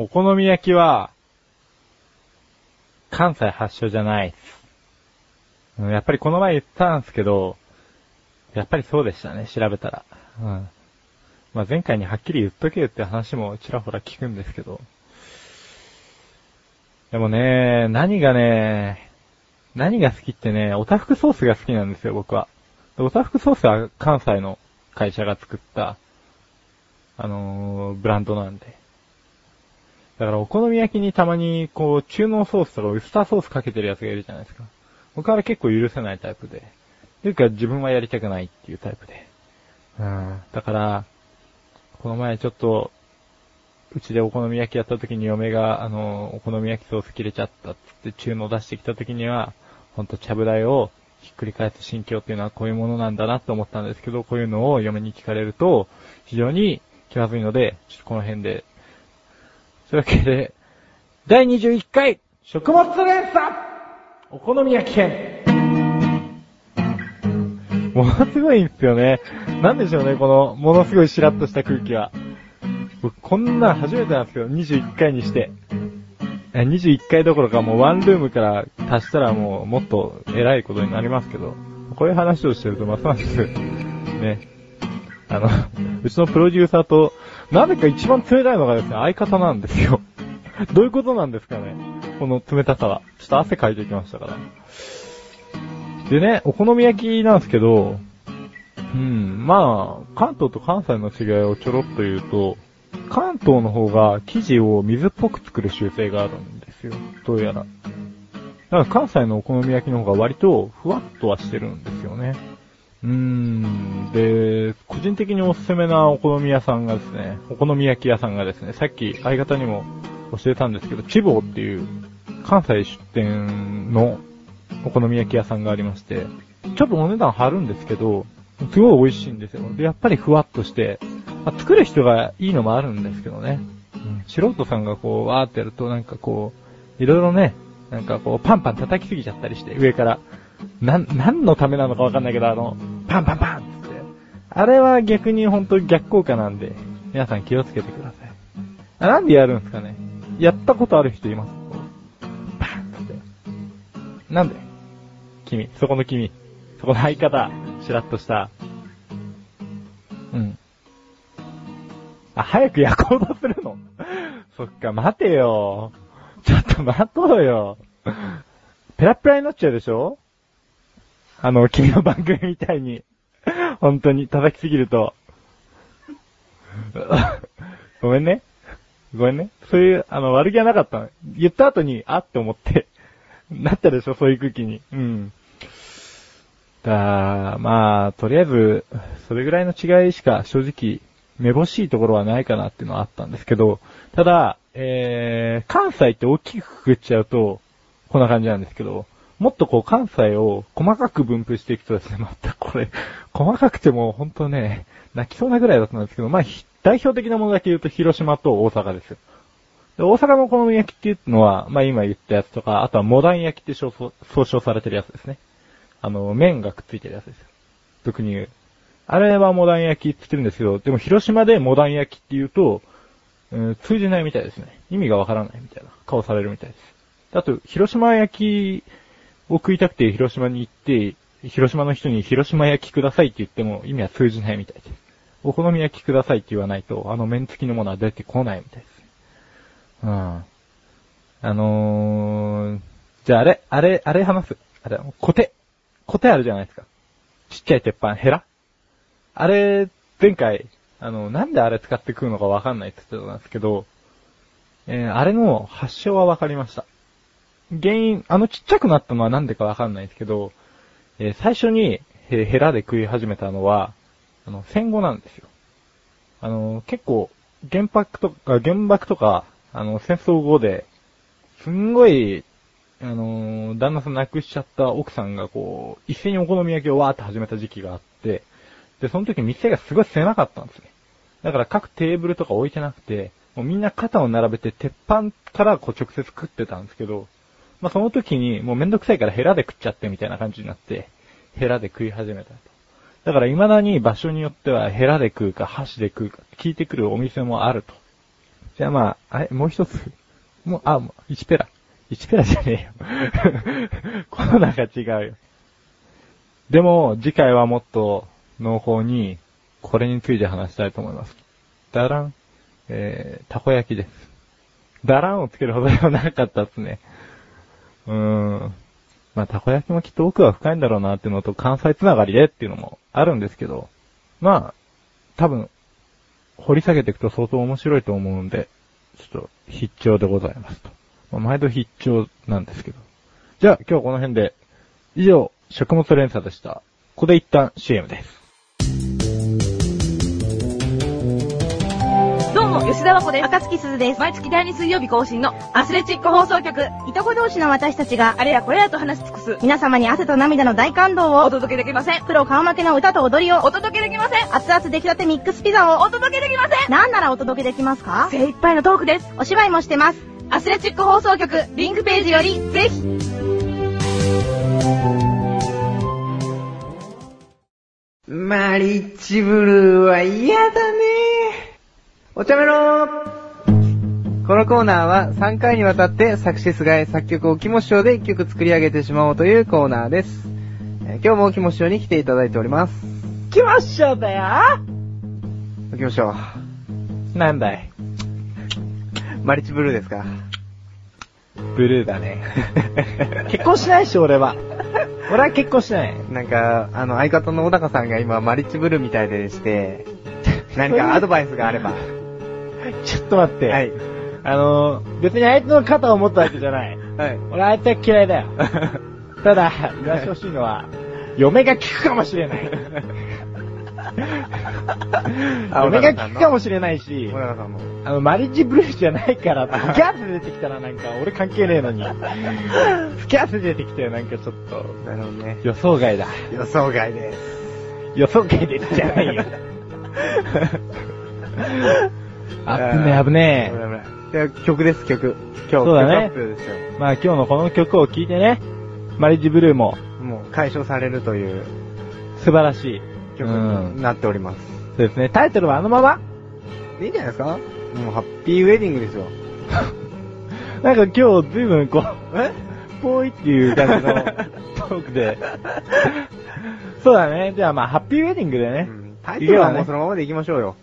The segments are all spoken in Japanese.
お好み焼きは、関西発祥じゃないです。やっぱりこの前言ったんですけど、やっぱりそうでしたね、調べたら。うん。まあ、前回にはっきり言っとけよって話もちらほら聞くんですけど。でもね、何がね、何が好きってね、おたふくソースが好きなんですよ、僕は。おたふくソースは関西の会社が作った、あのーブランドなんで。だからお好み焼きにたまに、こう、中濃ソースとかウスターソースかけてるやつがいるじゃないですか。僕は結構許せないタイプで。というか自分はやりたくないっていうタイプで。うん。だから、この前ちょっと、うちでお好み焼きやった時に嫁が、あの、お好み焼きソース切れちゃったっって中濃出してきた時には、ほんとちゃぶ台をひっくり返す心境っていうのはこういうものなんだなと思ったんですけど、こういうのを嫁に聞かれると、非常に気まずいので、ちょっとこの辺で。というわけで、第21回、食物連鎖お好み焼き編ものすごいんですよね。なんでしょうね、この、ものすごいしらっとした空気は。僕、こんなん初めてなんですけど、21回にして。え21回どころかもうワンルームから足したらもうもっと偉いことになりますけど、こういう話をしてるとますます、ね、あの、うちのプロデューサーと、なぜか一番冷たいのがですね、相方なんですよ。どういうことなんですかねこの冷たさは。ちょっと汗かいてきましたから。でね、お好み焼きなんですけど、うん、まあ、関東と関西の違いをちょろっと言うと、関東の方が生地を水っぽく作る習性があるんですよ。どうやら。だから関西のお好み焼きの方が割とふわっとはしてるんですよね。うーん。で、個人的におすすめなお好み屋さんがですね、お好み焼き屋さんがですね、さっき相方にも教えたんですけど、チボーっていう関西出店のお好み焼き屋さんがありまして、ちょっとお値段張るんですけど、すごい美味しいんですよ。で、やっぱりふわっとして、まあ作る人がいいのもあるんですけどね。素人さんがこう、わーってやるとなんかこう、いろいろね、なんかこう、パンパン叩きすぎちゃったりして、上から。なん、何のためなのかわかんないけど、あの、パンパンパンって。あれは逆に本当逆効果なんで、皆さん気をつけてください。なんでやるんすかねやったことある人います？パンって。なんで？君、そこの君、そこの相方、しらっとした。うん。あ、早く焼こうとするの？そっか、待てよ。ちょっと待とうよ。ペラペラになっちゃうでしょ？あの、君の番組みたいに。本当に叩きすぎると。ごめんね。ごめんね。そういう、あの、悪気はなかったの。言った後に、あって思って、なったでしょ、そういう空気に。うん。だまあ、とりあえず、それぐらいの違いしか正直、めぼしいところはないかなっていうのはあったんですけど、ただ、えー、関西って大きくくくっちゃうと、こんな感じなんですけど、もっとこう関西を細かく分布していくとですね、またこれ、細かくても本当ね、泣きそうなぐらいだったんですけど、まあ、代表的なものだけ言うと広島と大阪ですよ。で大阪のお好み焼きっていうのは、まあ今言ったやつとか、あとはモダン焼きって称総称されてるやつですね。あの、麺がくっついてるやつですよ。俗に言う。あれはモダン焼きって言ってるんですけど、でも広島でモダン焼きって言うと、うん、通じないみたいですね。意味がわからないみたいな顔されるみたいです。あと、広島焼きを食いたくて広島に行って、広島の人に広島焼きくださいって言っても意味は通じないみたいです。お好み焼きくださいって言わないと、あの麺付きのものは出てこないみたいです。うん。あのー、じゃああれ、あれ、あれ話す。あれ、コテ。コテあるじゃないですか。ちっちゃい鉄板、ヘラあれ、前回、あの、なんであれ使って食うのかわかんないって言ってたんですけど、えー、あれの発祥はわかりました。原因、あのちっちゃくなったのはなんでかわかんないですけど、えー最初にへヘラで食い始めたのは、あの、戦後なんですよ。あの、結構、原爆とか、原爆とか、あの、戦争後で、すんごい、あの、旦那さん亡くしちゃった奥さんがこう、一斉にお好み焼きをわーって始めた時期があって、で、その時店がすごい狭かったんですね。だから各テーブルとか置いてなくて、もうみんな肩を並べて鉄板からこう直接食ってたんですけど、まあその時にもうめんどくさいからヘラで食っちゃってみたいな感じになって、ヘラで食い始めたと。だから未だに場所によってはヘラで食うか箸で食うか聞いてくるお店もあると。じゃあまあ、あれ、もう一つ。もう、あ、もう1ペラ。1ペラじゃねえよ。コロナが違うよ。でも、次回はもっと濃厚に、これについて話したいと思います。ダラン、えー、たこ焼きです。ダランをつけるほどではなかったっすね。うん。まあ、たこ焼きもきっと奥は深いんだろうなっていうのと、関西つながりでっていうのもあるんですけど、まあ、多分、掘り下げていくと相当面白いと思うんで、ちょっと必聴でございますと。まあ、毎度必聴なんですけど。じゃあ、今日はこの辺で、以上、食物連鎖でした。ここで一旦 CM です。も、吉田和子です。赤月鈴です。毎月第2水曜日更新のアスレチック放送局。いとこ同士の私たちが、あれやこれやと話し尽くす。皆様に汗と涙の大感動を、お届けできません。プロ顔負けの歌と踊りを、お届けできません。熱々出来立てミックスピザを、お届けできません。なんならお届けできますか？精一杯のトークです。お芝居もしてます。アスレチック放送局、リンクページより、ぜひ。マリッジブルーは嫌だねお茶メロこのコーナーは3回にわたって作詞菅井作曲をキモ師匠で1曲作り上げてしまおうというコーナーです。えー今日もキモ師匠に来ていただいております。来まっしょだよキモ師匠、なんだい？マリッジブルーですか？ブルーだね。結婚しないし、俺は。俺は結婚しない。なんか、あの、相方の小高さんが今マリッジブルーみたいでして、何かアドバイスがあれば。ちょっと待って。はい。あのー、別に相手の肩を持ったわけじゃない。はい。俺相手は嫌いだよ。ただ、言わしてほしいのは、嫁が効くかもしれない。あ嫁が効くかもしれないし。あの、マリッジブルーじゃないから、スキャース出てきたらなんか、俺関係ねえのに。スキャース出てきてなんかちょっと、なるほどね。予想外だ。予想外です。予想外ですじゃないよ。あぶねえ危ね危ない危ないでは曲です、曲。今日、そうだね。まあ今日のこの曲を聴いてね、マリッジブルーももう解消されるという素晴らしい。曲うんになっております。そうですね。タイトルはあのままいいんじゃないですか？もうハッピーウェディングですよ。なんか今日随分こう、え？ぽいっていう感じの トークで。そうだね。じゃあまあ、ハッピーウェディングでね。うんタイトルはもうそのままでいきましょうよ。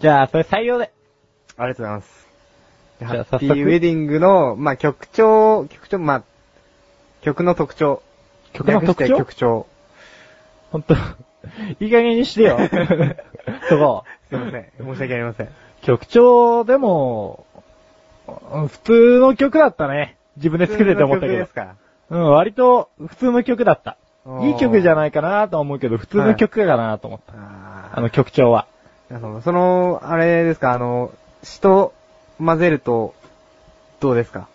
じゃあ、それ採用で。ありがとうございます。じゃあハッピーウェディングの、まあ、曲調、曲調、まあ、曲の特徴。曲の特徴？曲調。ほんと、いい加減にしてよ。そこ。すいません。申し訳ありません。曲調でも、うん普通の曲だったね。自分で作ってて思ったけどです。か？うん、割と普通の曲だった。いい曲じゃないかなと思うけど、普通の曲かなと思った。ああの曲調は。の、その、その、あれですか、あの、詩と混ぜると、どうですか？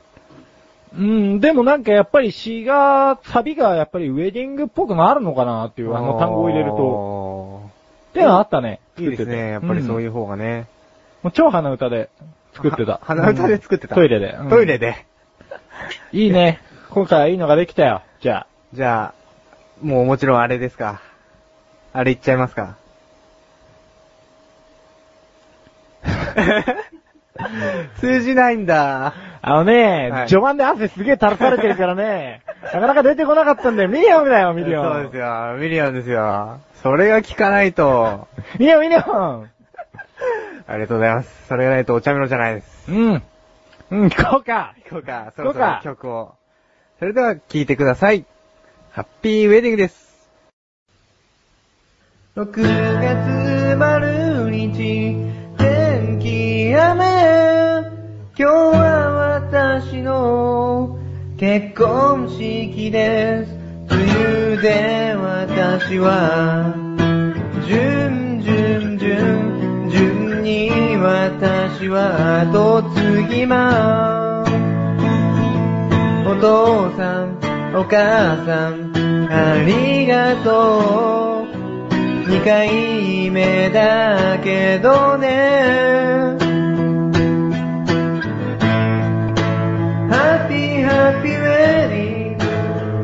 うん、でもなんかやっぱり詩が、サビがやっぱりウェディングっぽくなるのかなっていう、あの単語を入れると。と。っていうのはあったね。いいですね。やっぱりそういうう方がね。ん。もう超鼻歌で作ってたは。鼻歌で作ってたうんトイレで。うんトイレで。いいね。今回はいいのができたよ。じゃあ。じゃあ、もうもちろんあれですか？あれ言っちゃいますか？通じないんだ。あのね、はい序盤で汗すげえ垂らされてるからね、なかなか出てこなかったんだよ。ミリオンだよ、ミリオン。そうですよ。ミリオンですよ。それが聞かないと。ミリオン、ミリオン。ありがとうございます。それがないとお茶の味じゃないです。うん。うん、行こうか。行こうか、そろそろ曲を。それでは聴いてください。ハッピーウェディングです。6月丸日、天気雨。今日は私の結婚式です。梅雨で私は、順順順、順に私は後継ぎます。お父さん、お母さん、ありがとう。二回目だけどね。ハッピーハッピーウェディング、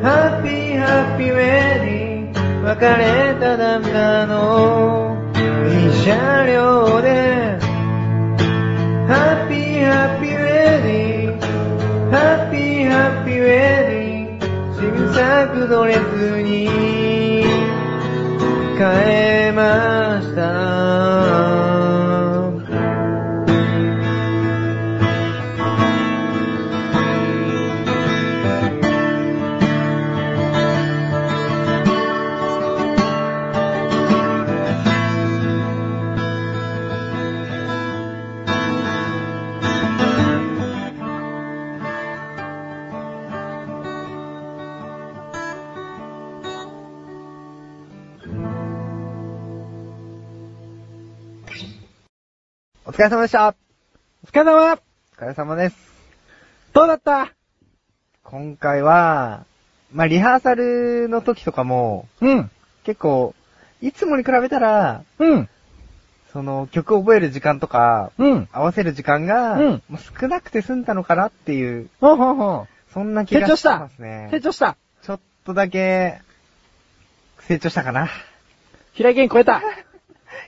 ハッピーハッピーウェディング、別れた旦那のいい車両で、ハッピハッピーウェディングハッピーハッピーウェディング新作ドレスに変えました。お疲れ様でしたお疲れ様お疲れ様です。どうだった？今回は、まあ、リハーサルの時とかも、うん。結構、いつもに比べたら、うん。その曲を覚える時間とか、うん。合わせる時間が、うんもう少なくて済んだのかなっていう、ほうほうほそんなう。気がし成長したますね。成長したちょっとだけ、成長したかな。平井堅超えた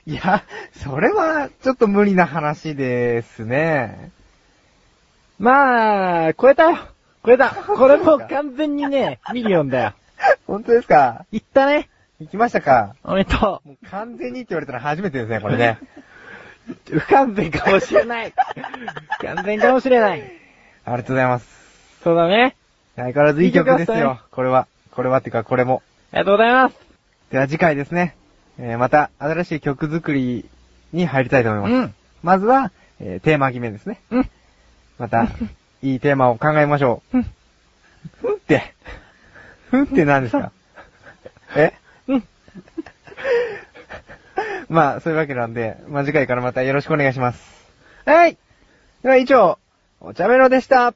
いや、それは、ちょっと無理な話ですね。まあ、超えたよ超えた これもう完全にね、ミリオンだよ。本当ですか？いったね行きましたか？おめでともう完全にって言われたら初めてですね、これね。う 不完全かもしれない不完全かもしれないありがとうございます。そうだね。相変わらずいい曲ですよ。これは。これはっていうか、これも。ありがとうございます。では次回ですね。えー、また新しい曲作りに入りたいと思います。うん。まずは、えー、テーマ決めですね。うん。また、いいテーマを考えましょう。うん。ふんって。ふんって何ですか？え？うん。まあ、そういうわけなんで、まあ次回からまたよろしくお願いします。はい。では以上、お茶メロでした。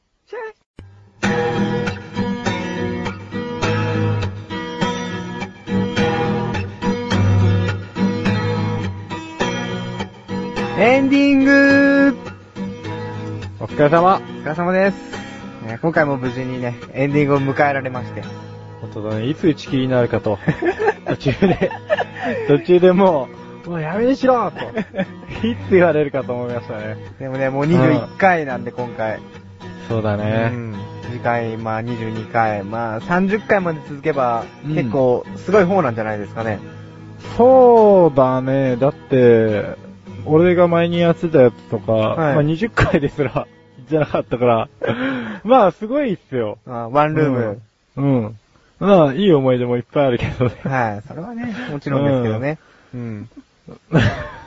エンディングお疲れ様。お疲れ様です。ね今回も無事にね、エンディングを迎えられまして。本当だね、いつ打ち切りになるかと。途中で、途中でもう、もうやめにしろと。いつ言われるかと思いましたね。でもね、もう21回なんで今回。そうだね。うん。次回、まあ22回、まあ30回まで続けば、うん結構すごい方なんじゃないですかね。そうだね。だって、俺が前にやってたやつとか、はいまあ20回ですら、じゃなかったから、まあすごいっすよ。あワンルーム。うん。うん。まあ、いい思い出もいっぱいあるけどね。はい。それはね、もちろんですけどね。うん。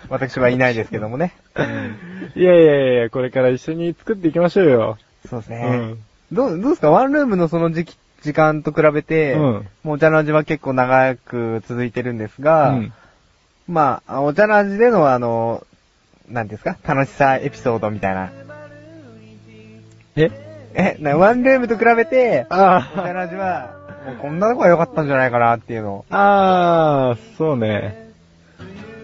私はいないですけどもね。いやいやいや、これから一緒に作っていきましょうよ。そうですね。うん。どう、どうですか？ワンルームのその時期、時間と比べて、うんもうお茶の味は結構長く続いてるんですが、うん。まあ、お茶の味でのあの、なんていうんですか？楽しさエピソードみたいな。え？え、なワンルームと比べて、お茶あの味は、もうこんなとこが良かったんじゃないかなっていうのを。あ、ああ、そうね。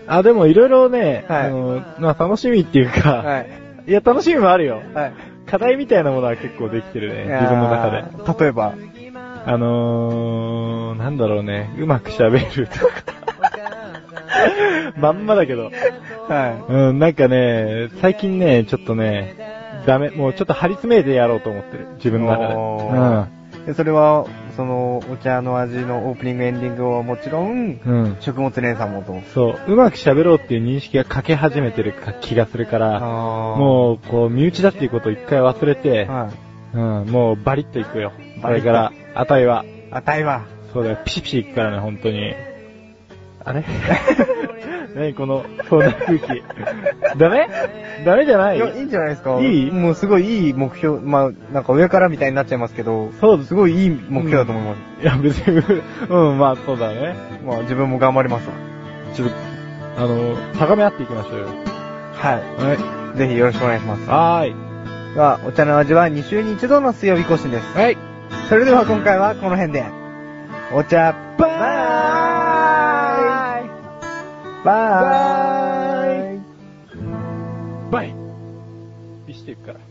あ、でもいろいろね、はいあの、まあ楽しみっていうか、はい。い、や楽しみもあるよ。はい。課題みたいなものは結構できてるね、自分の中で。で。例えば。あのー、なんだろうね、うまく喋るとか。まんまだけど。はうん、なんかね、最近ね、ちょっとね、ダメ、もうちょっと張り詰めてやろうと思ってる、自分の中で。おーい。でそれは、その、お茶の味のオープニングエンディングはもちろん、うん。うん。食物連鎖もと。そう、うまく喋ろうっていう認識が欠け始めてるか気がするから、ももう、こう、身内だっていうことを一回忘れて、はい。うん、もうバリッといくよ。こバリッとれから、あたいは。あたいは。そうだよ、ピシピシいくからね、本当に。あれ？何この、そんな空気。ダメ？ダメじゃない？いや、いいんじゃないですか。いい？もうすごいいい目標、まあ、なんか上からみたいになっちゃいますけど、そうですすごいいい目標だと思います。いや、別に、うん、まあそうだね。まあ、自分も頑張りますわ。ちょっと、あの、高め合っていきましょうよ。ははい。い。ぜひよろしくお願いします。はーい。では、お茶の味は2週に1度の水曜日更新です。はい。それでは今回はこの辺で、お茶、バイバイバイビシていくから。